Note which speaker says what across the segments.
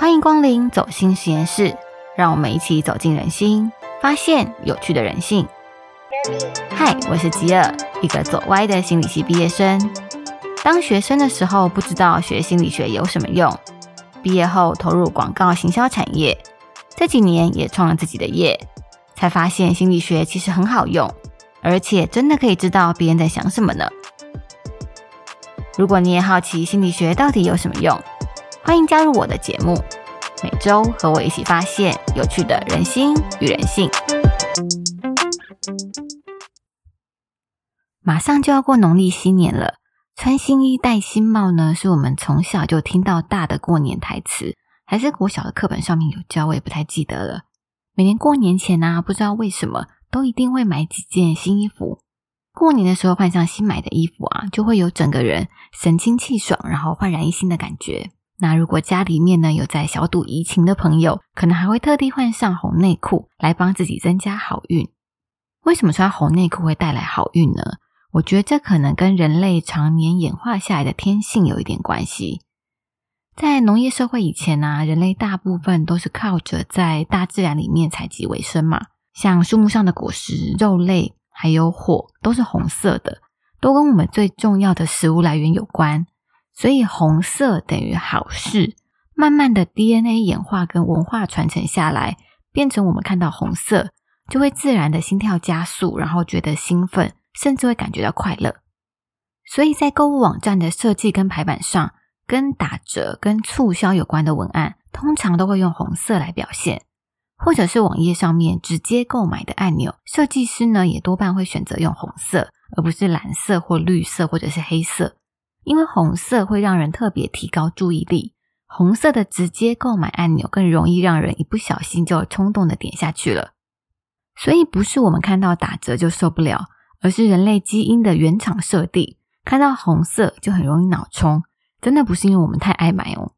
Speaker 1: 欢迎光临走心实验室，让我们一起走进人心，发现有趣的人性。嗨，我是吉尔，一个走歪的心理系毕业生。当学生的时候，不知道学心理学有什么用；毕业后投入广告行销产业，这几年也创了自己的业，才发现心理学其实很好用，而且真的可以知道别人在想什么呢。如果你也好奇心理学到底有什么用，欢迎加入我的节目，每周和我一起发现有趣的人心与人性。马上就要过农历新年了，穿新衣戴新帽呢，是我们从小就听到大的过年台词，还是国小的课本上面有教，我也不太记得了。每年过年前呢，不知道为什么都一定会买几件新衣服。过年的时候换上新买的衣服啊，就会有整个人神清气爽，然后焕然一新的感觉。那如果家里面呢有在小赌怡情的朋友，可能还会特地换上红内裤来帮自己增加好运。为什么穿红内裤会带来好运呢？我觉得这可能跟人类常年演化下来的天性有一点关系。在农业社会以前呢，人类大部分都是靠着在大自然里面采集为生嘛，像树木上的果实、肉类。还有火都是红色的，都跟我们最重要的食物来源有关，所以红色等于好事。慢慢的 DNA 演化跟文化传承下来，变成我们看到红色就会自然的心跳加速，然后觉得兴奋，甚至会感觉到快乐。所以在购物网站的设计跟排版上，跟打折跟促销有关的文案，通常都会用红色来表现。或者是网页上面直接购买的按钮，设计师呢也多半会选择用红色，而不是蓝色或绿色或者是黑色，因为红色会让人特别提高注意力。红色的直接购买按钮更容易让人一不小心就冲动的点下去了。所以不是我们看到打折就受不了，而是人类基因的原厂设定，看到红色就很容易脑冲。真的不是因为我们太爱买哦。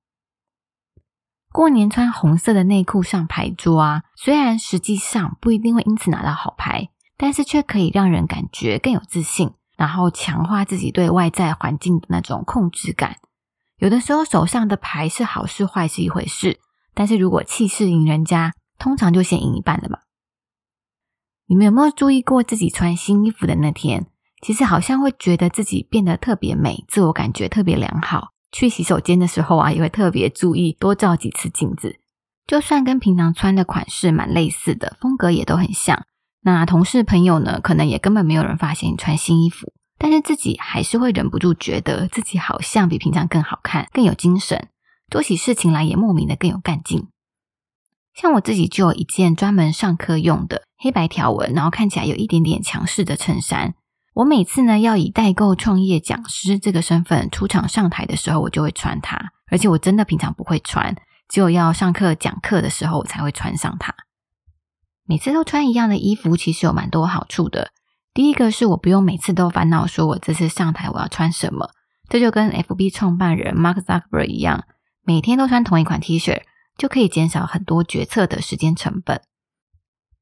Speaker 1: 过年穿红色的内裤上牌桌啊，虽然实际上不一定会因此拿到好牌，但是却可以让人感觉更有自信，然后强化自己对外在环境的那种控制感。有的时候手上的牌是好是坏是一回事，但是如果气势赢人家，通常就先赢一半了嘛。你们有没有注意过自己穿新衣服的那天，其实好像会觉得自己变得特别美，自我感觉特别良好。去洗手间的时候啊，也会特别注意多照几次镜子。就算跟平常穿的款式蛮类似的，风格也都很像。那同事朋友呢，可能也根本没有人发现你穿新衣服，但是自己还是会忍不住觉得自己好像比平常更好看、更有精神，做起事情来也莫名的更有干劲。像我自己就有一件专门上课用的黑白条纹，然后看起来有一点点强势的衬衫。我每次呢要以代购创业讲师这个身份出场上台的时候，我就会穿它。而且我真的平常不会穿，只有要上课讲课的时候，我才会穿上它。每次都穿一样的衣服，其实有蛮多好处的。第一个是我不用每次都烦恼说我这次上台我要穿什么，这就跟 FB 创办人 Mark Zuckerberg 一样，每天都穿同一款 T 恤，就可以减少很多决策的时间成本。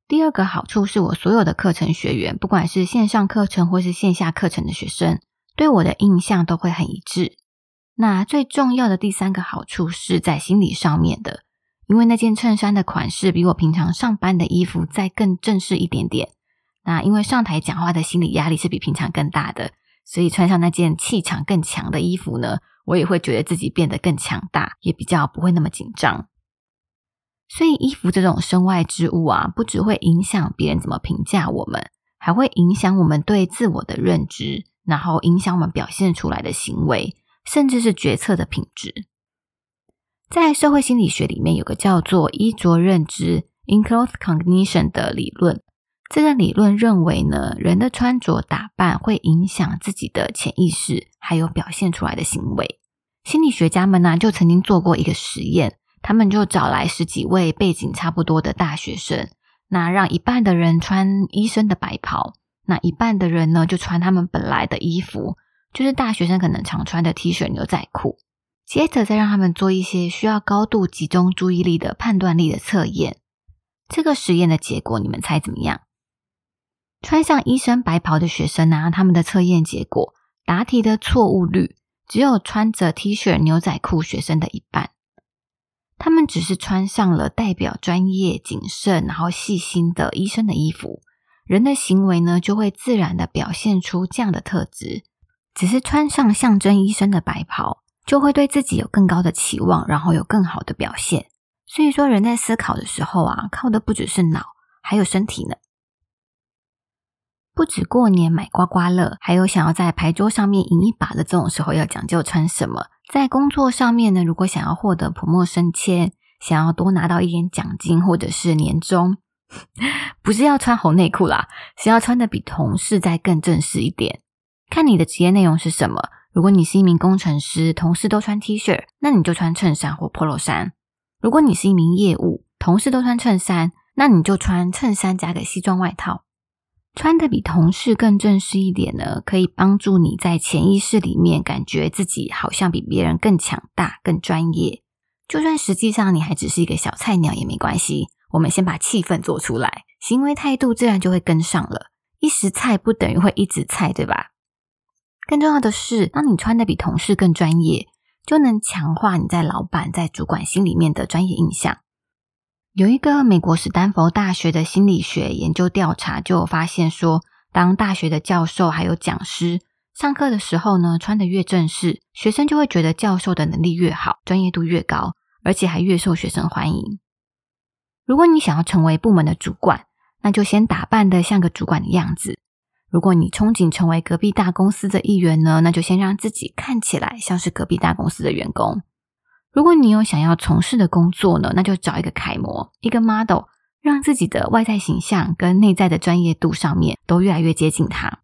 Speaker 1: 第二个好处是我所有的课程学员，不管是线上课程或是线下课程的学生，对我的印象都会很一致。那最重要的第三个好处是在心理上面的，因为那件衬衫的款式比我平常上班的衣服再更正式一点点。那因为上台讲话的心理压力是比平常更大的，所以穿上那件气场更强的衣服呢，我也会觉得自己变得更强大，也比较不会那么紧张。所以，衣服这种身外之物啊，不只会影响别人怎么评价我们，还会影响我们对自我的认知，然后影响我们表现出来的行为，甚至是决策的品质。在社会心理学里面，有个叫做衣着认知 （enclothes cognition） 的理论。这个理论认为呢，人的穿着打扮会影响自己的潜意识，还有表现出来的行为。心理学家们呢，就曾经做过一个实验。他们就找来十几位背景差不多的大学生，那让一半的人穿医生的白袍，那一半的人呢就穿他们本来的衣服，就是大学生可能常穿的 T 恤、牛仔裤。接着再让他们做一些需要高度集中注意力的判断力的测验。这个实验的结果，你们猜怎么样？穿上医生白袍的学生呢，他们的测验结果答题的错误率只有穿着 T 恤、牛仔裤学生的一半。他们只是穿上了代表专业、谨慎，然后细心的医生的衣服，人的行为呢就会自然的表现出这样的特质。只是穿上象征医生的白袍，就会对自己有更高的期望，然后有更好的表现。所以说，人在思考的时候啊，靠的不只是脑，还有身体呢。不止过年买刮刮乐，还有想要在牌桌上面赢一把的这种时候，要讲究穿什么。在工作上面呢，如果想要获得普莫升迁，想要多拿到一点奖金或者是年终，不是要穿红内裤啦，是要穿的比同事再更正式一点。看你的职业内容是什么。如果你是一名工程师，同事都穿 T 恤，那你就穿衬衫或 Polo 衫；如果你是一名业务，同事都穿衬衫，那你就穿衬衫加个西装外套。穿的比同事更正式一点呢，可以帮助你在潜意识里面感觉自己好像比别人更强大、更专业。就算实际上你还只是一个小菜鸟也没关系，我们先把气氛做出来，行为态度自然就会跟上了。一时菜不等于会一直菜，对吧？更重要的是，当你穿的比同事更专业，就能强化你在老板、在主管心里面的专业印象。有一个美国史丹佛大学的心理学研究调查，就发现说，当大学的教授还有讲师上课的时候呢，穿的越正式，学生就会觉得教授的能力越好，专业度越高，而且还越受学生欢迎。如果你想要成为部门的主管，那就先打扮的像个主管的样子；如果你憧憬成为隔壁大公司的一员呢，那就先让自己看起来像是隔壁大公司的员工。如果你有想要从事的工作呢，那就找一个楷模，一个 model，让自己的外在形象跟内在的专业度上面都越来越接近他。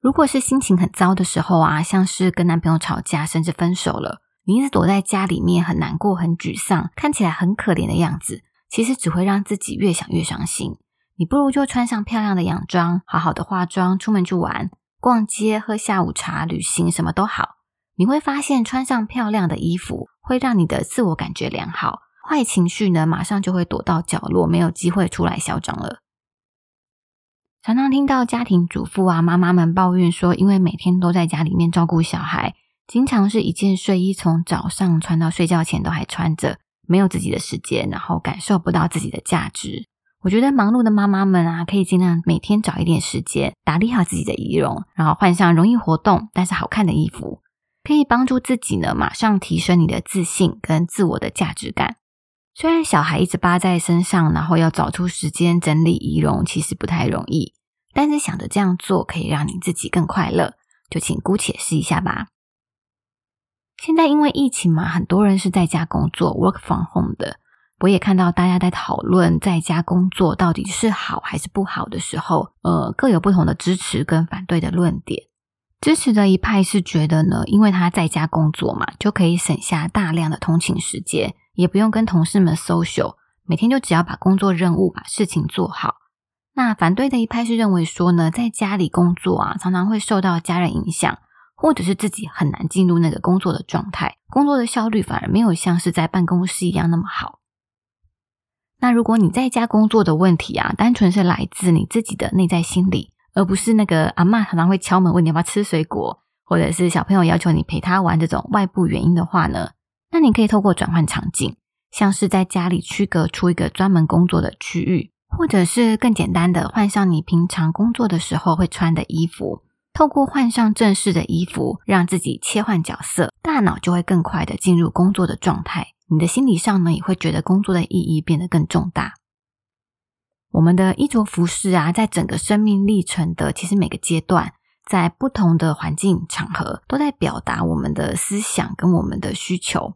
Speaker 1: 如果是心情很糟的时候啊，像是跟男朋友吵架，甚至分手了，你一直躲在家里面很难过、很沮丧，看起来很可怜的样子，其实只会让自己越想越伤心。你不如就穿上漂亮的洋装，好好的化妆，出门去玩、逛街、喝下午茶、旅行，什么都好。你会发现，穿上漂亮的衣服会让你的自我感觉良好，坏情绪呢马上就会躲到角落，没有机会出来嚣张了。常常听到家庭主妇啊、妈妈们抱怨说，因为每天都在家里面照顾小孩，经常是一件睡衣从早上穿到睡觉前都还穿着，没有自己的时间，然后感受不到自己的价值。我觉得忙碌的妈妈们啊，可以尽量每天找一点时间打理好自己的仪容，然后换上容易活动但是好看的衣服。可以帮助自己呢，马上提升你的自信跟自我的价值感。虽然小孩一直扒在身上，然后要找出时间整理仪容，其实不太容易。但是想着这样做可以让你自己更快乐，就请姑且试一下吧。现在因为疫情嘛，很多人是在家工作 （work from home） 的。我也看到大家在讨论在家工作到底是好还是不好的时候，呃，各有不同的支持跟反对的论点。支持的一派是觉得呢，因为他在家工作嘛，就可以省下大量的通勤时间，也不用跟同事们 social，每天就只要把工作任务、把事情做好。那反对的一派是认为说呢，在家里工作啊，常常会受到家人影响，或者是自己很难进入那个工作的状态，工作的效率反而没有像是在办公室一样那么好。那如果你在家工作的问题啊，单纯是来自你自己的内在心理。而不是那个阿妈常常会敲门问你要不要吃水果，或者是小朋友要求你陪他玩这种外部原因的话呢？那你可以透过转换场景，像是在家里区隔出一个专门工作的区域，或者是更简单的换上你平常工作的时候会穿的衣服。透过换上正式的衣服，让自己切换角色，大脑就会更快的进入工作的状态。你的心理上呢，也会觉得工作的意义变得更重大。我们的衣着服饰啊，在整个生命历程的其实每个阶段，在不同的环境场合，都在表达我们的思想跟我们的需求。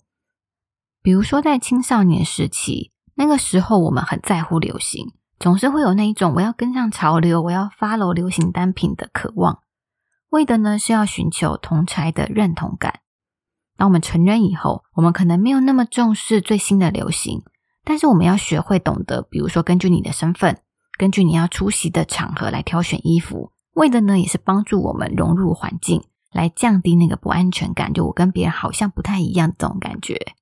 Speaker 1: 比如说，在青少年时期，那个时候我们很在乎流行，总是会有那一种我要跟上潮流，我要 follow 流行单品的渴望，为的呢是要寻求同才的认同感。当我们成人以后，我们可能没有那么重视最新的流行。但是我们要学会懂得，比如说根据你的身份，根据你要出席的场合来挑选衣服，为的呢也是帮助我们融入环境，来降低那个不安全感，就我跟别人好像不太一样这种感觉。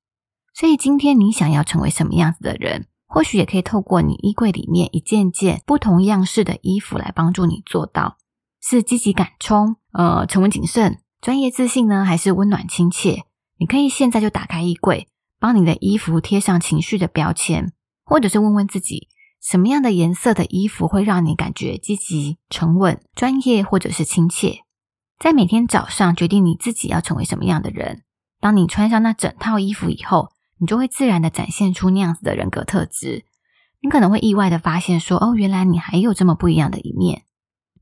Speaker 1: 所以今天你想要成为什么样子的人，或许也可以透过你衣柜里面一件件不同样式的衣服来帮助你做到：是积极敢冲，呃，沉稳谨慎，专业自信呢，还是温暖亲切？你可以现在就打开衣柜。帮你的衣服贴上情绪的标签，或者是问问自己，什么样的颜色的衣服会让你感觉积极、沉稳、专业，或者是亲切。在每天早上决定你自己要成为什么样的人。当你穿上那整套衣服以后，你就会自然的展现出那样子的人格特质。你可能会意外的发现，说哦，原来你还有这么不一样的一面。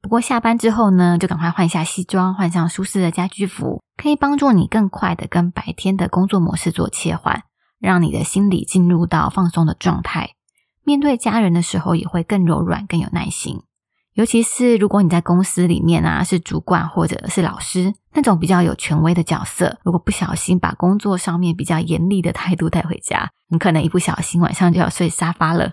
Speaker 1: 不过下班之后呢，就赶快换下西装，换上舒适的家居服，可以帮助你更快的跟白天的工作模式做切换，让你的心理进入到放松的状态。面对家人的时候，也会更柔软、更有耐心。尤其是如果你在公司里面啊，是主管或者是老师那种比较有权威的角色，如果不小心把工作上面比较严厉的态度带回家，你可能一不小心晚上就要睡沙发了。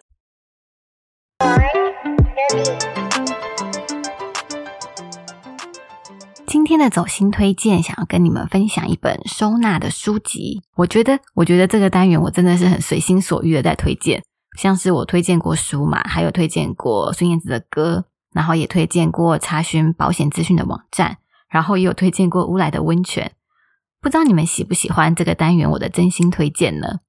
Speaker 1: 今天的走心推荐，想要跟你们分享一本收纳的书籍。我觉得，我觉得这个单元我真的是很随心所欲的在推荐，像是我推荐过书嘛，还有推荐过孙燕姿的歌。然后也推荐过查询保险资讯的网站，然后也有推荐过乌来的温泉。不知道你们喜不喜欢这个单元？我的真心推荐呢？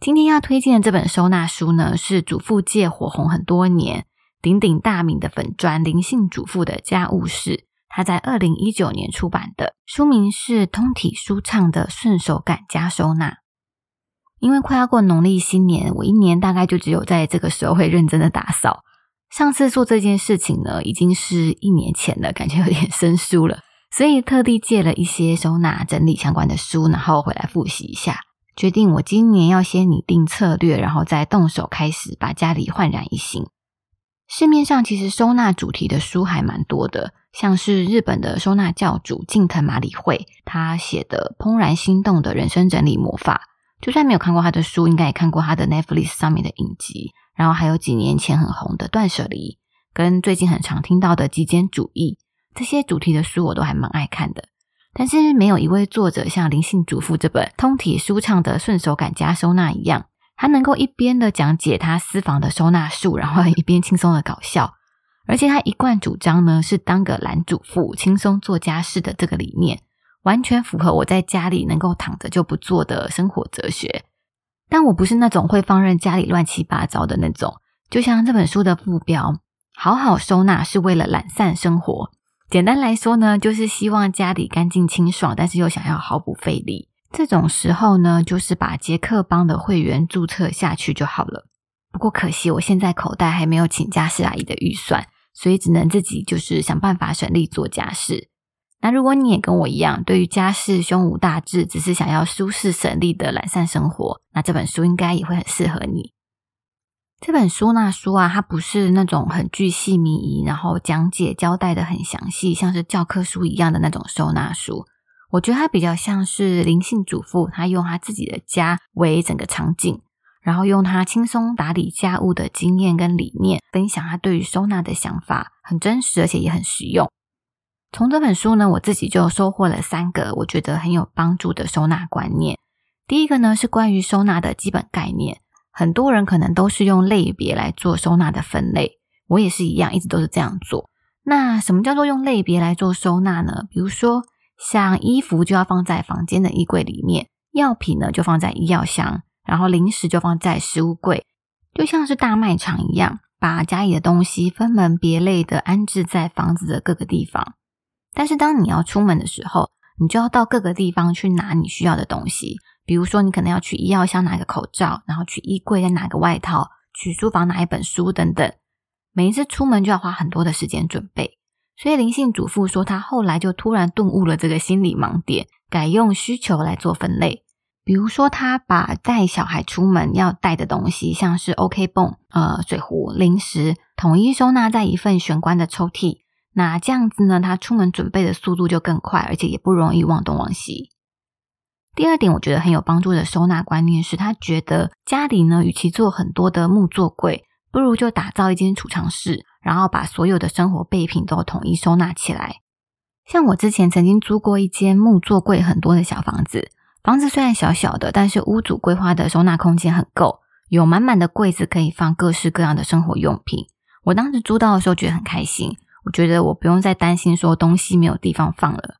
Speaker 1: 今天要推荐的这本收纳书呢，是主妇界火红很多年、鼎鼎大名的粉砖灵性主妇的家务事。他在二零一九年出版的书名是《通体舒畅的顺手感加收纳》。因为快要过农历新年，我一年大概就只有在这个时候会认真的打扫。上次做这件事情呢，已经是一年前了，感觉有点生疏了，所以特地借了一些收纳整理相关的书，然后回来复习一下。决定我今年要先拟定策略，然后再动手开始把家里焕然一新。市面上其实收纳主题的书还蛮多的，像是日本的收纳教主近藤麻里惠，他写的《怦然心动的人生整理魔法》，就算没有看过他的书，应该也看过他的 Netflix 上面的影集。然后还有几年前很红的断舍离，跟最近很常听到的极简主义这些主题的书，我都还蛮爱看的。但是没有一位作者像灵性主妇这本通体舒畅的顺手感加收纳一样，他能够一边的讲解他私房的收纳术，然后一边轻松的搞笑。而且他一贯主张呢是当个懒主妇，轻松做家事的这个理念，完全符合我在家里能够躺着就不做的生活哲学。但我不是那种会放任家里乱七八糟的那种，就像这本书的副标“好好收纳是为了懒散生活”。简单来说呢，就是希望家里干净清爽，但是又想要毫不费力。这种时候呢，就是把杰克邦的会员注册下去就好了。不过可惜我现在口袋还没有请家事阿姨的预算，所以只能自己就是想办法省力做家事。那如果你也跟我一样，对于家事胸无大志，只是想要舒适省力的懒散生活，那这本书应该也会很适合你。这本书那书啊，它不是那种很巨细靡遗，然后讲解交代的很详细，像是教科书一样的那种收纳书。我觉得它比较像是灵性主妇，她用她自己的家为整个场景，然后用她轻松打理家务的经验跟理念，分享他对于收纳的想法，很真实，而且也很实用。从这本书呢，我自己就收获了三个我觉得很有帮助的收纳观念。第一个呢是关于收纳的基本概念，很多人可能都是用类别来做收纳的分类，我也是一样，一直都是这样做。那什么叫做用类别来做收纳呢？比如说，像衣服就要放在房间的衣柜里面，药品呢就放在医药箱，然后零食就放在食物柜，就像是大卖场一样，把家里的东西分门别类的安置在房子的各个地方。但是当你要出门的时候，你就要到各个地方去拿你需要的东西。比如说，你可能要去医药箱拿个口罩，然后去衣柜再拿个外套，去书房拿一本书等等。每一次出门就要花很多的时间准备。所以灵性主妇说，她后来就突然顿悟了这个心理盲点，改用需求来做分类。比如说，他把带小孩出门要带的东西，像是 OK 泵、呃水壶、零食，统一收纳在一份玄关的抽屉。那这样子呢，他出门准备的速度就更快，而且也不容易忘东忘西。第二点，我觉得很有帮助的收纳观念是，他觉得家里呢，与其做很多的木作柜，不如就打造一间储藏室，然后把所有的生活备品都统一收纳起来。像我之前曾经租过一间木作柜很多的小房子，房子虽然小小的，但是屋主规划的收纳空间很够，有满满的柜子可以放各式各样的生活用品。我当时租到的时候觉得很开心。我觉得我不用再担心说东西没有地方放了。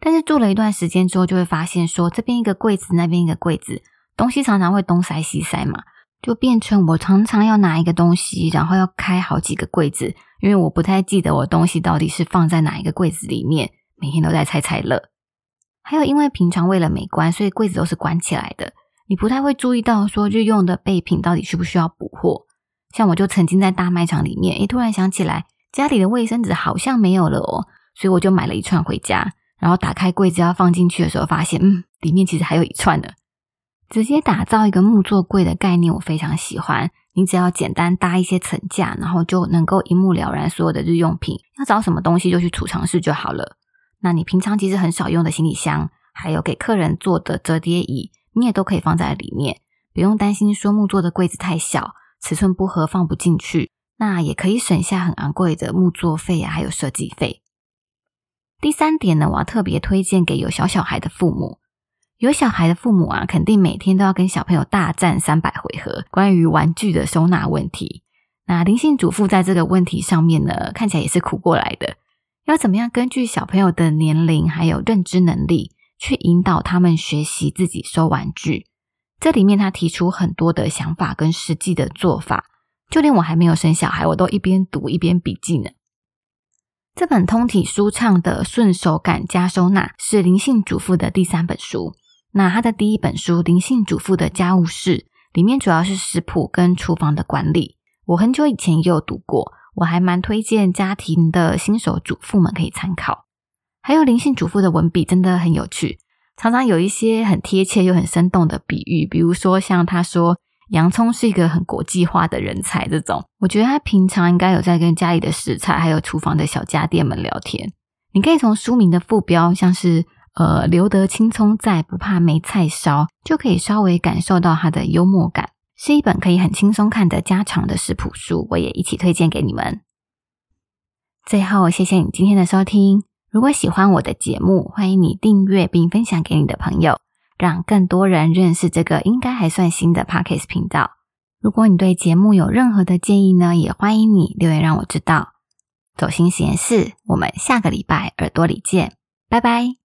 Speaker 1: 但是住了一段时间之后，就会发现说这边一个柜子，那边一个柜子，东西常常会东塞西塞嘛，就变成我常常要拿一个东西，然后要开好几个柜子，因为我不太记得我东西到底是放在哪一个柜子里面，每天都在猜猜乐。还有因为平常为了美观，所以柜子都是关起来的，你不太会注意到说日用的备品到底需不需要补货。像我就曾经在大卖场里面，诶，突然想起来家里的卫生纸好像没有了哦，所以我就买了一串回家。然后打开柜子要放进去的时候，发现嗯，里面其实还有一串呢。直接打造一个木作柜的概念，我非常喜欢。你只要简单搭一些层架，然后就能够一目了然所有的日用品。要找什么东西就去储藏室就好了。那你平常其实很少用的行李箱，还有给客人坐的折叠椅，你也都可以放在里面，不用担心说木座的柜子太小，尺寸不合放不进去。那也可以省下很昂贵的木座费啊，还有设计费。第三点呢，我要特别推荐给有小小孩的父母。有小孩的父母啊，肯定每天都要跟小朋友大战三百回合，关于玩具的收纳问题。那灵性主妇在这个问题上面呢，看起来也是苦过来的。要怎么样根据小朋友的年龄还有认知能力，去引导他们学习自己收玩具？这里面他提出很多的想法跟实际的做法，就连我还没有生小孩，我都一边读一边笔记呢。这本通体舒畅的顺手感加收纳是灵性主妇的第三本书。那他的第一本书《灵性主妇的家务事》里面主要是食谱跟厨房的管理。我很久以前也有读过，我还蛮推荐家庭的新手主妇们可以参考。还有灵性主妇的文笔真的很有趣，常常有一些很贴切又很生动的比喻，比如说像他说。洋葱是一个很国际化的人才，这种我觉得他平常应该有在跟家里的食材还有厨房的小家电们聊天。你可以从书名的副标，像是呃留得青葱在，不怕没菜烧，就可以稍微感受到他的幽默感。是一本可以很轻松看的家常的食谱书，我也一起推荐给你们。最后，谢谢你今天的收听。如果喜欢我的节目，欢迎你订阅并分享给你的朋友。让更多人认识这个应该还算新的 Pockets 频道。如果你对节目有任何的建议呢，也欢迎你留言让我知道。走心实验室，我们下个礼拜耳朵里见，拜拜。